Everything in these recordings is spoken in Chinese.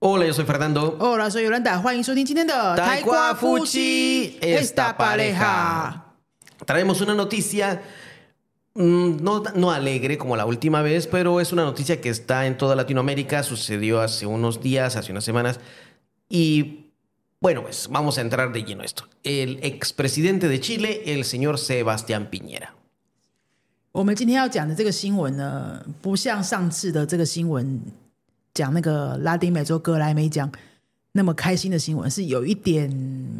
Hola, yo soy Fernando. Hola, soy Yolanda. Taekwa Fuchi, esta pareja. Traemos una noticia mm, no, no, alegre como la última vez, pero es una noticia que está en toda Latinoamérica, sucedió hace unos días, hace unas semanas, y bueno, pues vamos a entrar de lleno esto. El expresidente de Chile, el señor Sebastián Piñera. 我们今天要讲的这个新闻呢，不像上次的这个新闻讲那个拉丁美洲格莱美奖那么开心的新闻，是有一点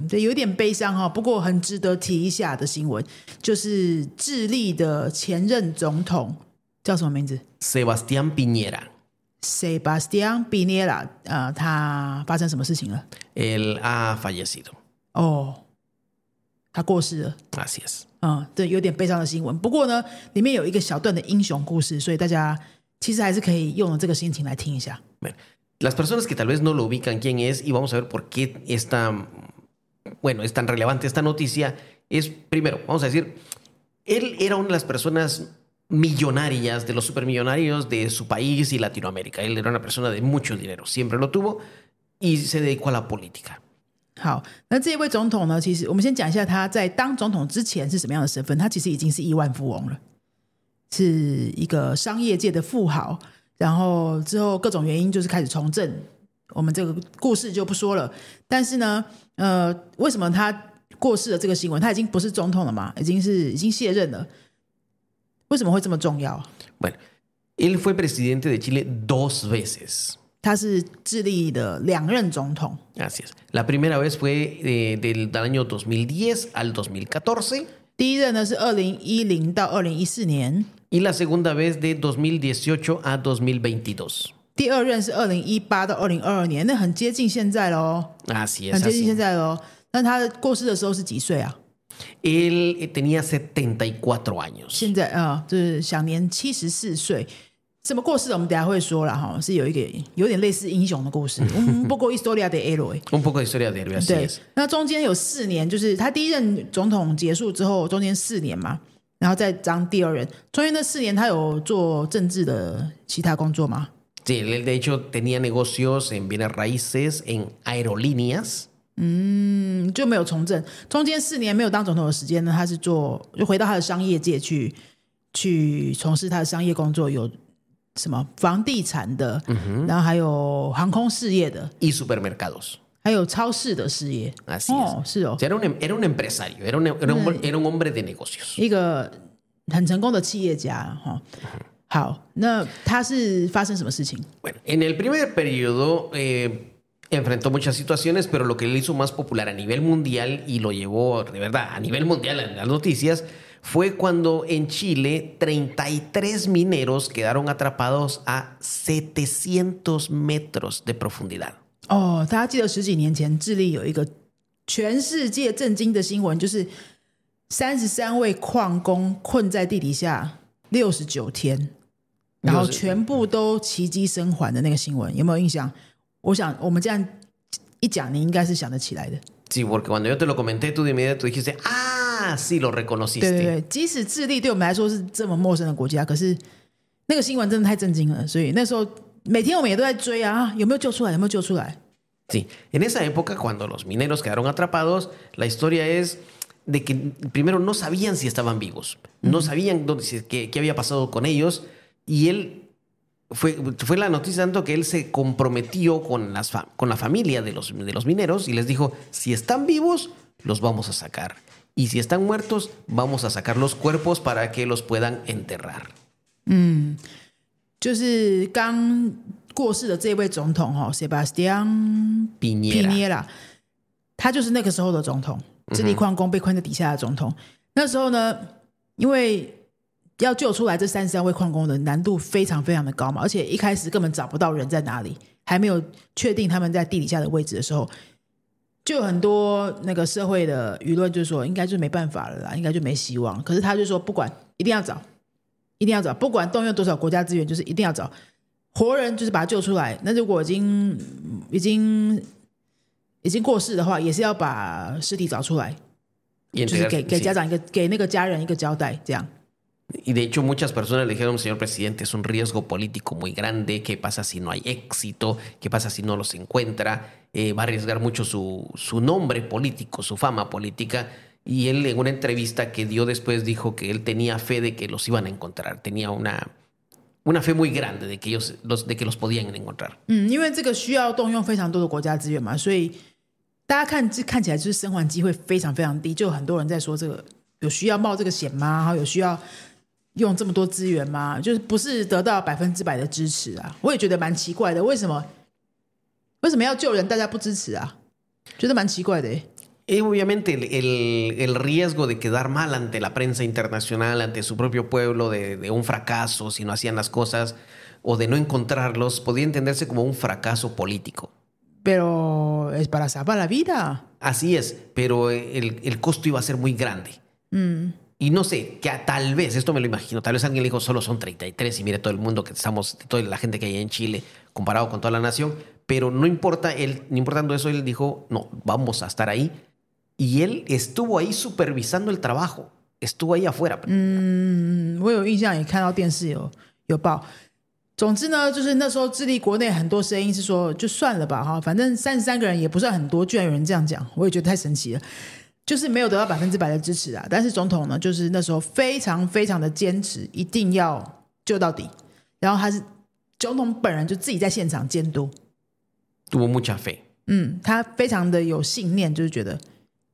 对，有一点悲伤哈。不过很值得提一下的新闻，就是智利的前任总统叫什么名字 Sebastián Piñera.？Sebastián Piñera，呃，他发生什么事情了？Él ha fallecido. 哦，他过世了。 Así es. 嗯，对，有点悲伤的新闻。不过呢，里面有一个小段的英雄故事，所以大家其实还是可以用这个心情来听一下。 Bueno, las personas que tal vez no lo ubican quién es y vamos a ver por qué esta, bueno, es tan relevante esta noticia, es primero, vamos a decir, él era una de las personas millonarias, de los supermillonarios de su país y Latinoamérica. Él era una persona de mucho dinero, siempre lo tuvo y se dedicó a la política. 好，那这一位总统呢，其实我们先讲一下他在当总统之前是什么样的身份。他其实已经是亿万富翁了，是一个商业界的富豪。然后之后各种原因就是开始从政，我们这个故事就不说了。但是呢，呃，为什么他过世的这个新闻，他已经不是总统了嘛，已经是已经卸任了，为什么会这么重要？Bueno, él fue presidente de Chile dos veces. 他是智利的两任总统，Así es. La primera vez fue eh, del, del año 2010 al 2014. 第一任呢是二零一零到二零一四年，y la segunda vez de 2018 a 2022. 第二任是二零一八到二零二二年，那很接近现在喽，Así 很 es. 接近 Así. 现在喽。那他过世的时候是几岁啊？Él eh, tenía 74 años. 现在啊、呃就是享年七十四岁。怎么过世的？我们等一下会说了哈，是有一个有点类似英雄的故事。嗯，不过 historia de héroe。Un poco de historia de héroe, así 对那中间有四年，就是他第一任总统结束之后，中间四年嘛，然后再当第二任，中间那四年他有做政治的其他工作吗？Sí, él de hecho tenía negocios en bienes raíces, en aerolíneas. 嗯，就没有从政，中间四年没有当总统的时间呢，他是做就回到他的商业界去去从事他的商业工作，有什么房地产的，然后还有航空事业的， y supermercados. 还有超市的事业。 Así 哦，是哦 es. O，sea, era, un, em- era un empresario, era un, era un hombre- era un hombre de negocios. 一个很成功的企业家哈。好，那他是发生什么事情？ Bueno, en el primer periodo eh, enfrentó muchas situaciones, pero lo que le hizo más popular a nivel mundial y lo llevó de verdad a nivel mundial en las noticias fue cuando en Chile 33 mineros quedaron atrapados a 700 metros de profundidad. 哦，大家记得十几年前智利有一个全世界震惊的新闻，就是三十三位矿工困在地底下六十九天，然后60全部都奇迹生还的那个新闻，有没有印象？我想我们这样一讲，你应该是想得起来的。 Sí, porque cuando yo te lo comenté, tú de inmediato dijiste, ah, sí, lo 对对 reconociste. 对，即使智利对我们来说是这么陌生的国家，可是那个新闻真的太震惊了，所以那时候每天我们也都在追啊，啊有没有救出来？有没有救出来？ Sí, en esa época, cuando los mineros quedaron atrapados, la historia es de que primero no sabían si estaban vivos, no sabían dónde, si- qué, qué había pasado con ellos, y él fue, fue la noticia tanto que él se comprometió con, las fa- con la familia de los, de los mineros y les dijo, si están vivos, los vamos a sacar, Y si están muertos, vamos a sacar los cuerpos para que los puedan enterrar. 就是刚过世的这位总统哦，Sebastian Piñera. Piñera，他就是那个时候的总统，智利矿工被困在底下的总统。那时候呢，因为要救出来这三十三位矿工的难度非常非常的高嘛，而且一开始根本找不到人在哪里，还没有确定他们在地底下的位置的时候，就有很多那个社会的舆论就说，应该就没办法了啦，应该就没希望。可是他就说，不管一定要找，一定要找，不管动用多少国家资源，就是一定要找活人，就是把他救出来。那如果已经已经已经过世的话，也是要把尸体找出来，就是给给家长一个给那个家人一个交代，这样。Y de hecho muchas personas le dijeron, señor presidente, es un riesgo político muy grande, ¿qué pasa si no hay éxito? ¿Qué pasa si no los encuentra? Eh, va a arriesgar mucho su, su nombre político, su fama política. Y él en una entrevista que dio después dijo que él tenía fe de que los iban a encontrar, tenía una, una fe muy grande de que ellos los, de que los podían encontrar. 嗯，因为这个需要动用非常多的国家资源嘛，所以大家看这看起来就是生还机会非常非常低，就有很多人在说这个有需要冒这个险吗？然后有需要 用这么多资源吗？就是不是得到百分之百的支持啊？我也觉得蛮奇怪的，为什么为什么要救人，大家不支持啊？觉得蛮奇怪的、欸。 Y obviamente el, el- el riesgo de quedar mal ante la prensa internacional, ante su propio pueblo, de, de un fracaso si no hacían las cosas o de no encontrarlos, podía entenderse como un fracaso político. Pero es para salvar la vida. Así es, pero el, el costo iba a ser muy grande. Y no sé, que a- tal vez, esto me lo imagino, tal vez alguien le dijo, solo son 33 y mire todo el mundo que estamos, toda la gente que hay en Chile comparado con toda la nación, pero no importa, él, no importando eso, él dijo, no, vamos a estar ahí. Y él estuvo ahí supervisando el trabajo, estuvo ahí afuera. 嗯，我有印象，也看到电视有有报。总之呢，就是那时候智利国内很多声音是说，就算了吧哈，反正三十三个人也不算很多，居然有人这样讲，我也觉得太神奇了。 就是没有得到百分之百的支持啊，但是总统呢，就是那时候非常非常的坚持，一定要救到底。然后他是总统本人就自己在现场监督，Tuvo. 嗯，他非常的有信念，就是觉得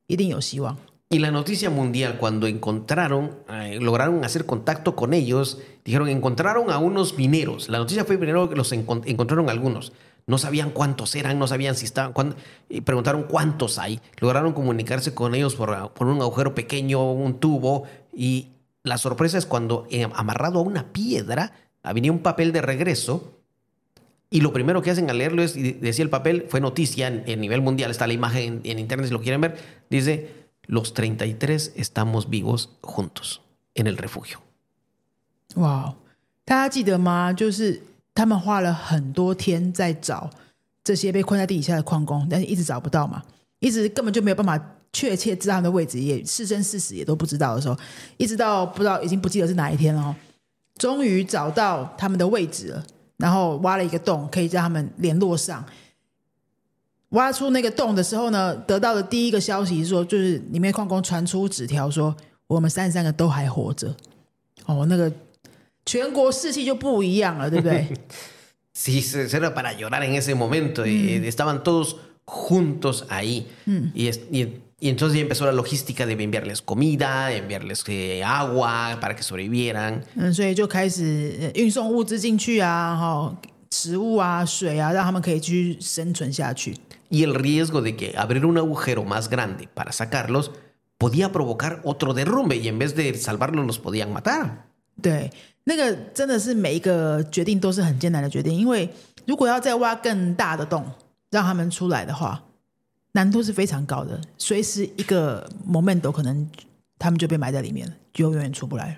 一定有希望。Y la noticia mundial, cuando encontraron, eh, lograron hacer contacto con ellos, dijeron, encontraron a unos mineros. La noticia fue primero que los encon- encontraron algunos. No sabían cuántos eran, no sabían si estaban, cuán- y preguntaron cuántos hay. Lograron comunicarse con ellos por, por un agujero pequeño, un tubo. Y la sorpresa es cuando eh, amarrado a una piedra venía un papel de regreso y lo primero que hacen al leerlo es, y decía el papel, fue noticia en, en nivel mundial, está la imagen en, en internet si lo quieren ver, dice, los 33 estamos vivos juntos en el refugio. 哇，大家记得吗？就是 他们花了很多天在找这些被困在地底下的矿工，但是一直找不到嘛，一直根本就没有办法确切知道他们的位置，也是生是死也都不知道的时候，一直到不知道已经不记得是哪一天了哦，终于找到他们的位置了，然后挖了一个洞，可以让他们联络上。挖出那个洞的时候呢，得到的第一个消息是说，就是里面矿工传出纸条说，我们三十三个都还活着。哦，那个全国士气就不一样了，对不对？ Sí, se- era para llorar en ese momento. eh, estaban todos juntos ahí. Y, es- y- y entonces ya empezó la logística de enviarles comida, enviarles eh, agua para que sobrevivieran. 嗯，所以就开始呃运送物资进去啊，哈、食物啊、水啊，让他们可以继续生存下去。 Y el riesgo de que abrir un agujero más grande para sacarlos podía provocar otro derrumbe y en vez de salvarlos los podían matar. 对，那个真的是每一个决定都是很艰难的决定，因为如果要再挖更大的洞让他们出来的话，难度是非常高的，随时一个 moment 可能他们就被埋在里面了，就永远出不来了。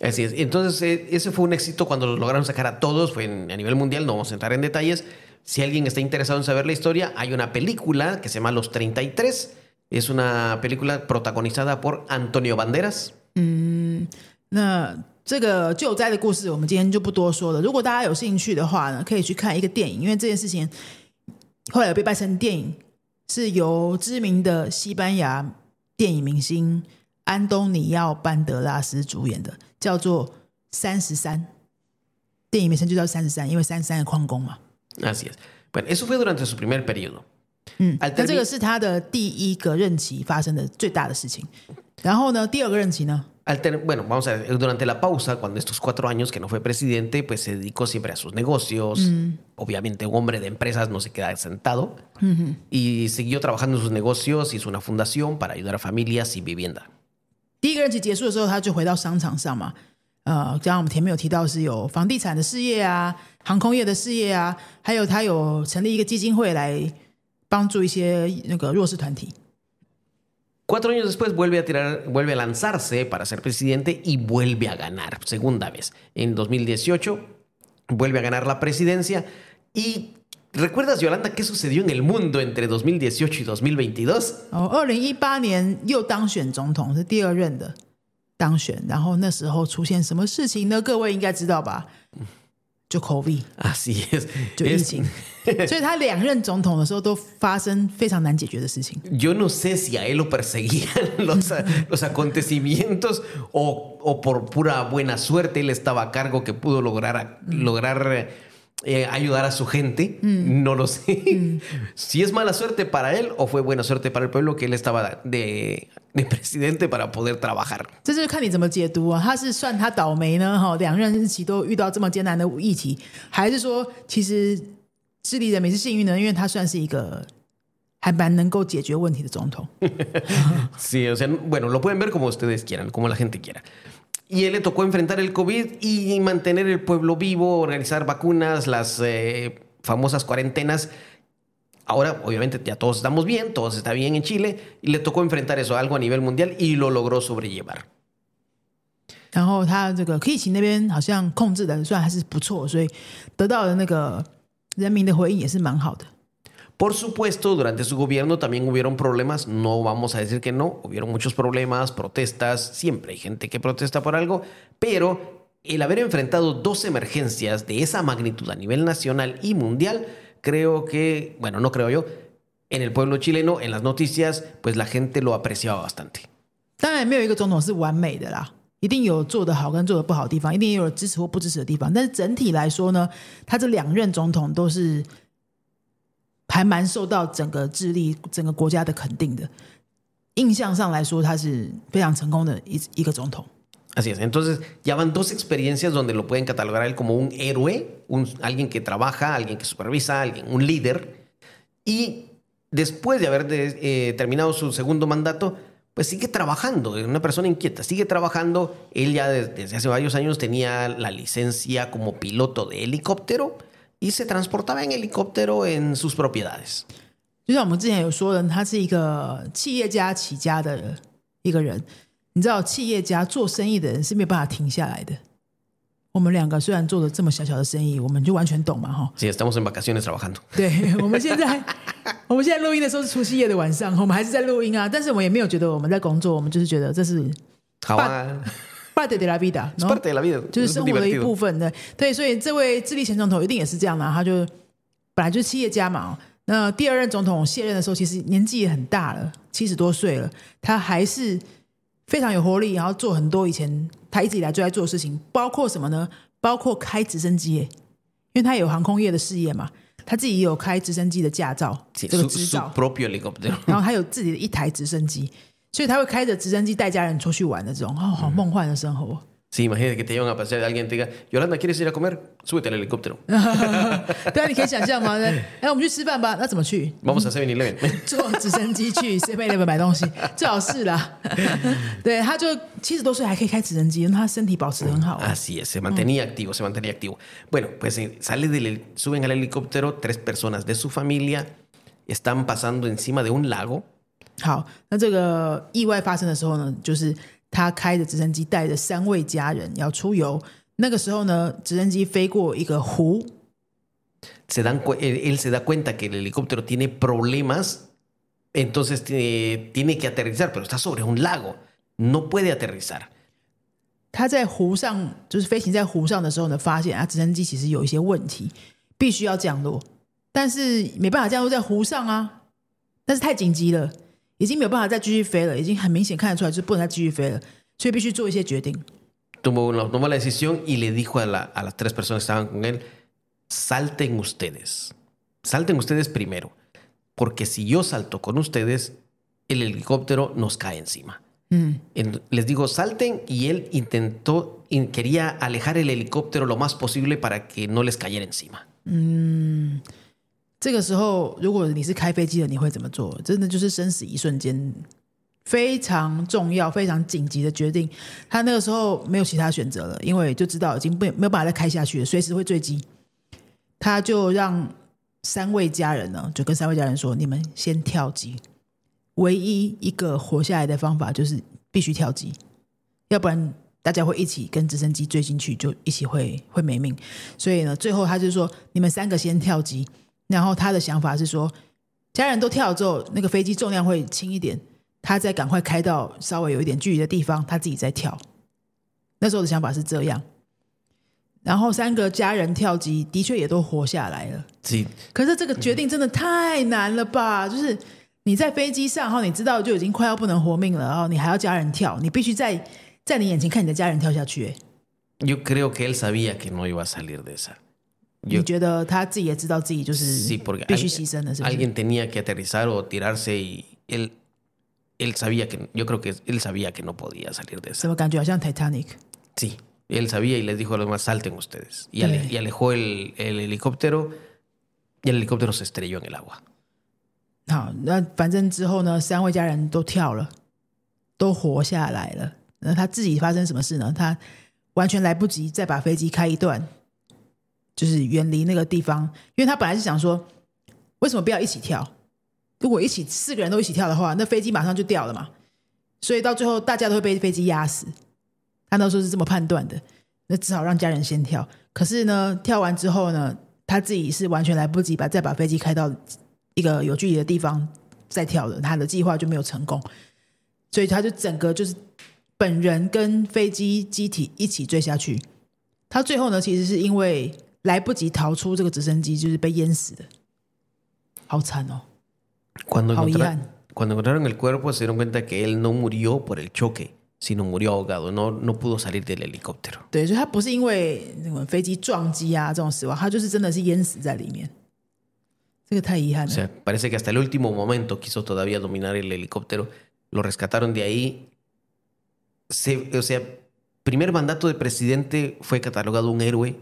Así es. Entonces, eh, ese fue un éxito cuando los lograron sacar a todos, fue en- a nivel mundial, no vamos a entrar en detalles. Si alguien está interesado en saber la historia, hay una película que se llama Los 33. Es una película protagonizada por Antonio Banderas. 那 这个救灾的故事，我们今天就不多说了。如果大家有兴趣的话呢，可以去看一个电影，因为这件事情后来被拍成电影，是由知名的西班牙电影明星安东尼奥·班德拉斯主演的，叫做《三十三》。电影名称就叫《三十三》，因为三十三个矿工嘛。Así es. Bueno, eso fue durante su primer periodo. 嗯那这个是他的第一个任期发生的最大的事情。然后呢，第二个任期呢？Al ter- bueno, vamos a ver, durante la pausa, cuando estos cuatro años que no fue presidente, pues se dedicó siempre a sus negocios. Obviamente un hombre de empresas no se queda sentado. Y siguió trabajando en sus negocios, hizo una fundación para ayudar a familias sin vivienda. 第一个任期结束的时候，他就回到商场上嘛。呃，刚刚我们前面有提到是有房地产的事业啊，航空业的事业啊，还有他有成立一个基金会来帮助一些那个弱势团体。 Cuatro años después vuelve a tirar, vuelve a lanzarse para ser presidente y vuelve a ganar, segunda vez. En 2018 vuelve a ganar la presidencia. Y ¿recuerdas, Yolanda, qué sucedió en el mundo entre 2018 y 2022? 哦，二零一八年又当选总统，是第二任的。 当选，然后那时候出现什么事情呢？各位应该知道吧？ 就 COVID， Así es. 就疫 Es- 情，所以他两任总统的时候都发生非常难解决的事情。 Yo no sé si a él lo perseguían los, los acontecimientos o, o por pura buena suerte él estaba a cargo que pudo lograr, lograr eh, ayudar a su gente. No lo sé. Si es mala suerte para él o fue buena suerte para el pueblo que él estaba de, de presidente para poder trabajar. 这就是看你怎么解读啊。他是算他倒霉呢？哈，两任日期都遇到这么艰难的议题，还是说其实智利人民是幸运的，因为他算是一个还蛮能够解决问题的总统。 Sí, o sea, bueno, lo pueden ver como ustedes quieran, como la gente quiera. Y él le tocó enfrentar el COVID y mantener el pueblo vivo, organizar vacunas, las eh, famosas cuarentenas. Ahora, obviamente, ya todos estamos bien, todos está bien en Chile, y le tocó enfrentar eso, algo a nivel mundial, y lo logró sobrellevar. 然后他这个疫情那边好像控制的算还是不错，所以得到的那个人民的回应也是蛮好的。 Por supuesto, durante su gobierno también hubieron problemas, no vamos a decir que no, hubieron muchos problemas, protestas, siempre hay gente que protesta por algo, pero el haber enfrentado dos emergencias de esa magnitud a nivel nacional y mundial, 当然没有一个总统是完美的啦，一定有做得好跟做得不好的地方，一定也有支持或不支持的地方。但是整体来说呢，他这两任总统都是还蛮受到整个智利整个国家的肯定的。印象上来说，他是非常成功的一一个总统。Así es, entonces ya van dos experiencias donde lo pueden catalogar a él como un héroe, un, alguien que trabaja, alguien que supervisa, alguien, un líder. Y después de haber de- eh, terminado su segundo mandato, pues sigue trabajando, es una persona inquieta, sigue trabajando. Él ya des- desde hace varios años tenía la licencia como piloto de helicóptero y se transportaba en helicóptero en sus propiedades. 就像我们之前有说的，他是一个企业家起家的一个人。 你知道，企业家做生意的人是没有办法停下来的。我们两个虽然做了这么小小的生意，我们就完全懂嘛，哈。Sí, estamos en vacaciones trabajando. 对，我们现在 我们现在录音的时候是除夕夜的晚上，我们还是在录音啊，但是我们也没有觉得我们在工作，我们就是觉得这是 parte de la la vida. 就是生活的一部分的。对，所以这位智利前总统一定也是这样的啊、他就本来就是企业家嘛。那第二任总统卸任的时候，其实年纪也很大了，七十多岁了，他还是非常有活力，然后做很多以前他一直以来最爱做的事情，包括什么呢？包括开直升机，因为他有航空业的事业嘛，他自己也有开直升机的驾照这个执照。然后他有自己的一台直升机，所以他会开着直升机带家人出去玩的这种，哦，好梦幻的生活。Sí, imagínate que te llevan a pasear, alguien te diga, Yolanda, ¿quieres ir a comer? Súbete al helicóptero. 对啊，你可以想象吗？哎，我们去吃饭吧，那怎么去？ Vamos a 7-Eleven. 坐直升机去 Seven Eleven 买东西，最好是啦。对，他就七十多岁还可以开直升机，那他身体保持得很好、啊。 Así es, se mantenía activo, se mantenía activo. Bueno, pues eh, sale del, hel- suben al helicóptero tres personas de su familia, están pasando encima de un lago. 好，那这个意外发生的时候呢，就是 他开着直升机带着三位家人要出游。那个时候呢，直升机飞过一个湖，Se dan, él, se da cuenta que el helicóptero tiene problemas, entonces eh, tiene que aterrizar, pero está sobre un lago, no puede aterrizar. 他在湖上就是飞行在湖上的时候呢，发现啊，直升机其实有一些问题，必须要降落，但是没办法降落在湖上啊，但是太紧急了，已经没有办法再继续飞了，已经很明显看得出来就是不能再继续飞了，所以必须做一些决定。 Tomó, una- tomó la decisión y le dijo a, la- a las tres personas que estaban con él, salten ustedes, salten ustedes primero, porque si yo salto con ustedes, el helicóptero nos cae encima. En- les digo, salten y él intentó, in- quería alejar el helicóptero lo más posible para que no les cayera encima. 这个时候，如果你是开飞机的，你会怎么做？真的就是生死一瞬间，非常重要、非常紧急的决定。他那个时候没有其他选择了，因为就知道已经不没有办法再开下去了，随时会坠机。他就让三位家人呢，就跟三位家人说：“你们先跳机，唯一一个活下来的方法就是必须跳机，要不然大家会一起跟直升机坠进去，就一起会会没命。所以呢，最后他就说：你们三个先跳机。然后他的想法是说，家人都跳了之后，那个飞机重量会轻一点，他再赶快开到稍微有一点距离的地方，他自己再跳。那时候的想法是这样。然后三个家人跳机的确也都活下来了。可是这个决定真的太难了吧？就是你在飞机上，然后你知道就已经快要不能活命了，然后你还要家人跳，你必须在在你眼前看你的家人跳下去。哎，Yo creo que él sabía que no iba a salir de esa. 你觉得他自己也知道自己就是 Sí, porque 必须 alguien, 牺牲的，是不是？alguien tenía que aterrizar o tirarse y él, él sabía que, yo creo que él sabía que no podía salir de esa. 怎么感觉好像 Titanic？Sí, él sabía y les dijo a los demás, salten ustedes. Y, ale- y alejó el, el helicóptero y el helicóptero se estrelló en el agua. 好，那反正之后呢，三位家人都跳了，都活下来了。那他自己发生什么事呢？他完全来不及再把飞机开一段，就是远离那个地方，因为他本来是想说，为什么不要一起跳？如果一起四个人都一起跳的话，那飞机马上就掉了嘛。所以到最后大家都会被飞机压死。他那时候是这么判断的，那只好让家人先跳。可是呢，跳完之后呢，他自己是完全来不及把再把飞机开到一个有距离的地方再跳的，他的计划就没有成功，所以他就整个就是本人跟飞机机体一起坠下去。他最后呢，其实是因为来不及逃出这个直升机，就是被淹死的，好惨哦， Cuando, 好遗 encontra- 憾。 cuando encontraron el cuerpo se dieron cuenta que él no murió por el choque, sino murió ahogado, no, no pudo salir del helicóptero. 对，所以他不是因为那种飞机撞击啊这种死亡，他就是真的是淹死在里面，这个太遗憾 O 了。 sea, parece que hasta el último momento quiso todavía dominar el helicóptero. Lo rescataron de ahí. Se- o sea, primer mandato de presidente fue catalogado un héroe.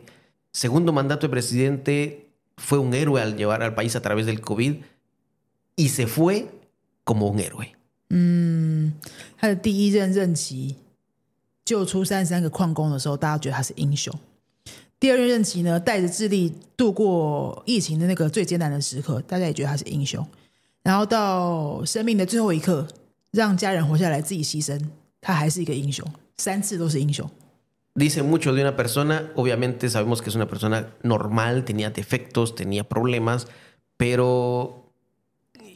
Segundo mandato de presidente fue un héroe al llevar al país a través del COVID. Y se fue como un héroe. 嗯，他的第一任任期救出三三个矿工的时候，大家觉得他是英雄。第二任任期呢，带着智利度过疫情的那个最艰难的时刻，大家也觉得他是英雄。然后到生命的最后一刻，让家人活下来，自己牺牲，他还是一个英雄。三次都是英雄。Dice mucho de una persona. Obviamente sabemos que es una persona normal, tenía defectos, tenía problemas, pero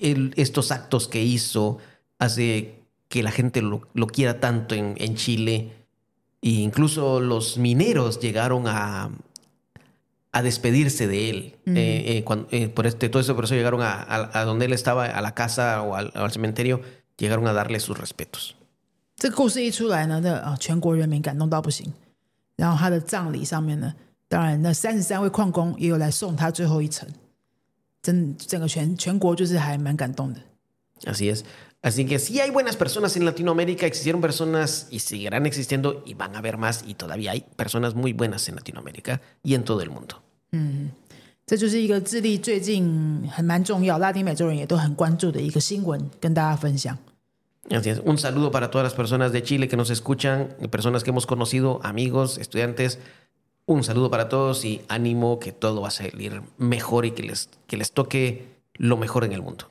el- estos actos que hizo hace que la gente lo, lo quiera tanto en, en Chile. E incluso los mineros llegaron a, a despedirse de él. Eh, eh, cuan- eh, por este, todo eso, por eso llegaron a, a- a donde él estaba, a la casa o al, al cementerio, llegaron a darle sus respetos. 这个故事一出来呢，那啊、全国人民感动到不行。 然后他的葬礼上面呢，当然那三十三位矿工也有来送他最后一程，真整个全全国就是还蛮感动的。Así es. Así que sí hay buenas personas en Latinoamérica, existieron personas y seguirán existiendo y van a haber más y todavía hay personas muy buenas en Latinoamérica y en todo el mundo. 嗯这就是一个智利最近很蛮重要，拉丁美洲人也都很关注的一个新闻，跟大家分享。Así es. Un saludo para todas las personas de Chile que nos escuchan, y personas que hemos conocido, amigos, estudiantes. Un saludo para todos y ánimo que todo va a salir mejor y que les, que les toque lo mejor en el mundo.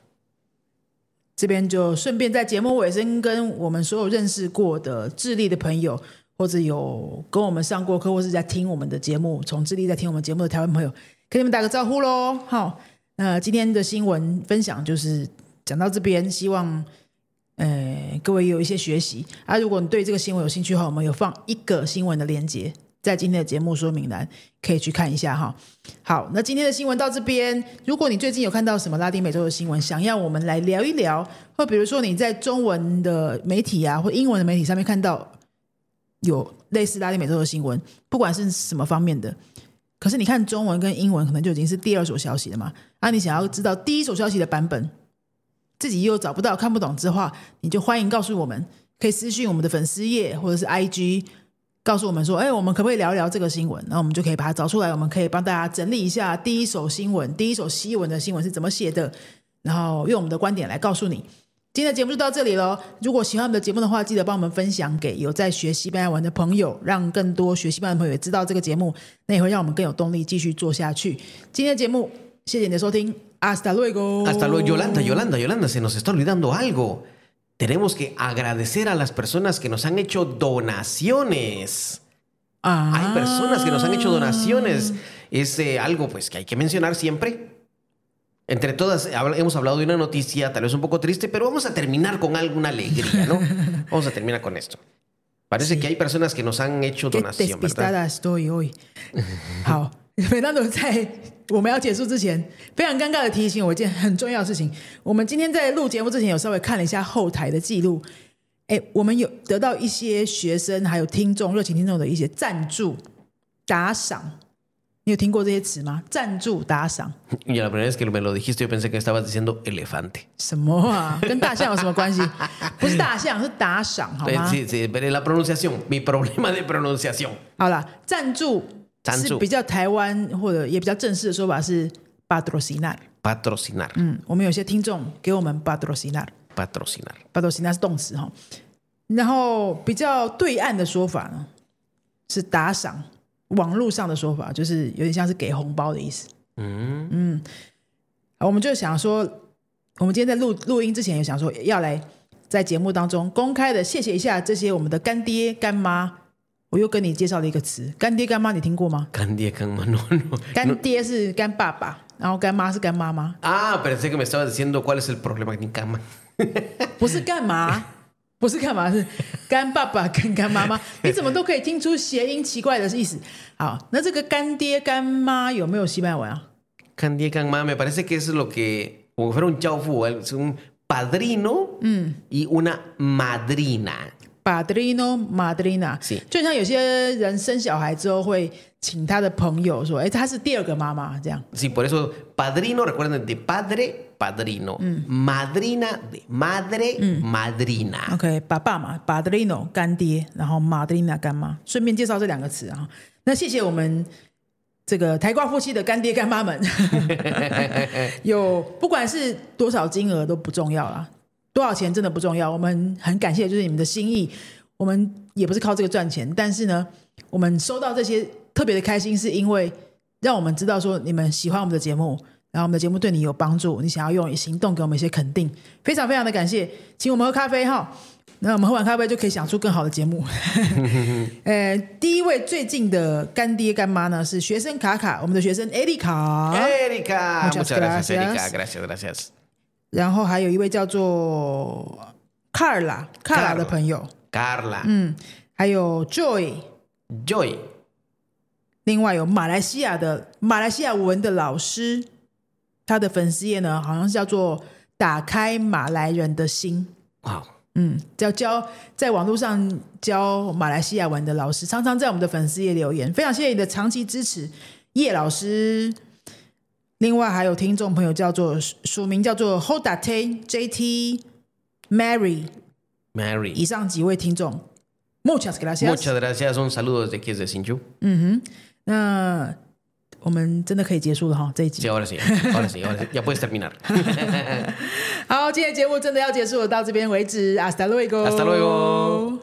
这边就顺便在节目尾声跟我们所有认识过的智利的朋友，或者有跟我们上过课，或是在听我们的节目，从智利在听我们节目的台湾朋友，跟你们打个招呼喽。好，那今天的新闻分享就是讲到这边，希望 呃各位有一些学习啊。如果你对这个新闻有兴趣的话，我们有放一个新闻的链接在今天的节目说明栏，可以去看一下哈。好，那今天的新闻到这边。如果你最近有看到什么拉丁美洲的新闻，想要我们来聊一聊，或比如说你在中文的媒体啊，或英文的媒体上面看到有类似拉丁美洲的新闻，不管是什么方面的，可是你看中文跟英文可能就已经是第二手消息了嘛。啊，你想要知道第一手消息的版本，自己又找不到、看不懂之话，你就欢迎告诉我们，可以私讯我们的粉丝页或者是 IG。告诉我们说，哎，我们可不可以聊一聊这个新闻？然后我们就可以把它找出来，我们可以帮大家整理一下第一手新闻、第一手西文的新闻是怎么写的，然后用我们的观点来告诉你。今天的节目就到这里了。如果喜欢我们的节目的话，记得帮我们分享给有在学西班牙文的朋友，让更多学西班牙的朋友也知道这个节目，那也会让我们更有动力继续做下去。今天的节目，谢谢你的收听，hasta luego。 Hasta luego, Yolanda, Yolanda, Yolanda, se nos está olvidando algo. Tenemos que agradecer a las personas que nos han hecho donaciones. 啊 Hay personas que nos han hecho donaciones. Es eh, algo pues que hay que mencionar siempre. Entre todas habla- hemos hablado de una noticia tal vez un poco triste, pero vamos a terminar con alguna alegría, ¿no? Vamos a terminar con esto. Parece que hay personas que nos han hecho ，get donación, ¿verdad? despistada estoy hoy。 每当都在我们要结束之前，非常尴尬的提醒我一件很重要的事情。我们今天在录节目之前，有稍微看了一下后台的记录。哎，我们有得到一些学生还有听众、热情听众的一些赞助打赏。你有听过这些词吗？赞助打赏。什么啊？跟大象有什么关系？不是大象，是打赏好吗？好了，赞助。赞助是比较台湾或者也比较正式的说法是 patrocinar。Patrocinar, 嗯，我们有些听众给我们 patrocinar，patrocinar patrocinar. 是动词哈。然后比较对岸的说法呢是打赏，网络上的说法就是有点像是给红包的意思。嗯嗯我们就想说，我们今天在录录音之前，也想说要来在节目当中公开的谢谢一下这些我们的干爹干妈。我又跟你介绍了一个词，干爹干妈，你听过吗？Candia can no, no. 干爹是干爸爸，然后干妈是干妈妈，Ah, pensé que me estabas diciendo cuál es el problema con mi cama. 不是干嘛，不是干嘛，是干爸爸跟干妈妈。你怎么都可以听出谐音奇怪的意思？好，那这个干爹干妈有没有西班牙文啊？Candia can ma, me parece que es lo que, como fuera un chaufu, es un padrino y una madrina. Padrino madrina，就像有些人生小孩之后会请他的朋友说：“哎，他是第二个妈妈。”这样 Sí, por eso padrino, recuerden, de padre, padrino. Madrina, de madre, madrina. OK，爸爸嘛，Padrino 干爹，然后 Madrina 干妈，顺便介绍这两个词啊。那谢谢我们这个台瓜夫妻的干爹干妈们，有不管是多少金额都不重要啦，多少钱真的不重要，我们很感谢就是你们的心意，我们也不是靠这个赚钱，但是呢，我们收到这些特别的开心，是因为让我们知道说你们喜欢我们的节目。然后我们的节目对你有帮助，你想要用行动给我们一些肯定，非常非常的感谢，请我们喝咖啡哈。那我们喝完咖啡就可以想出更好的节目。呃，第一位最近的干爹干妈呢是学生卡卡，我们的学生艾丽卡，Erika, Muchas muchas gracias, 然后还有一位叫做卡尔拉，卡拉的朋友，Carla, 嗯，还有 Joy，Joy, 另外有马来西亚的马来西亚文的老师，他的粉丝页呢好像是叫做“打开马来人的心”。wow. 嗯，教教在网络上教马来西亚文的老师，常常在我们的粉丝页留言，非常谢谢你的长期支持，叶老师。另外还有听众朋友叫做署名叫做 Hodate JT Mary，Mary. 以上几位听众，muchas gracias。Muchas gracias. Un saludo desde aquí, desde Sinchu. 那我们真的可以结束了哈这一集 ahora. Ya puedes terminar. 好，今天的节目真的要结束了，到这边为止，hasta luego。Hasta luego